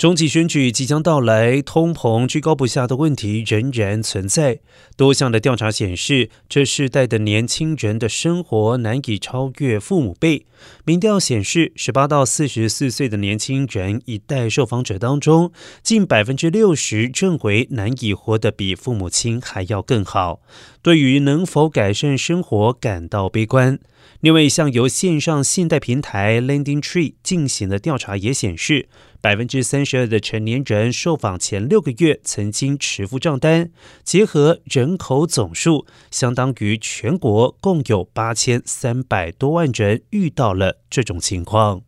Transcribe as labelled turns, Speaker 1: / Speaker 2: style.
Speaker 1: 中期选举即将到来，通膨居高不下的问题仍然存在。多项的调查显示，这世代的年轻人的生活难以超越父母辈。民调显示，十八到四十四岁的年轻人一代受访者当中，近百分之六十认为难以活得比父母亲还要更好，对于能否改善生活感到悲观。另外一项由线上信贷平台 Lending Tree 进行的调查也显示，百分之三这的成年人受访前六个月曾经持付账单，结合人口总数，相当于全国共有八千三百多万人遇到了这种情况。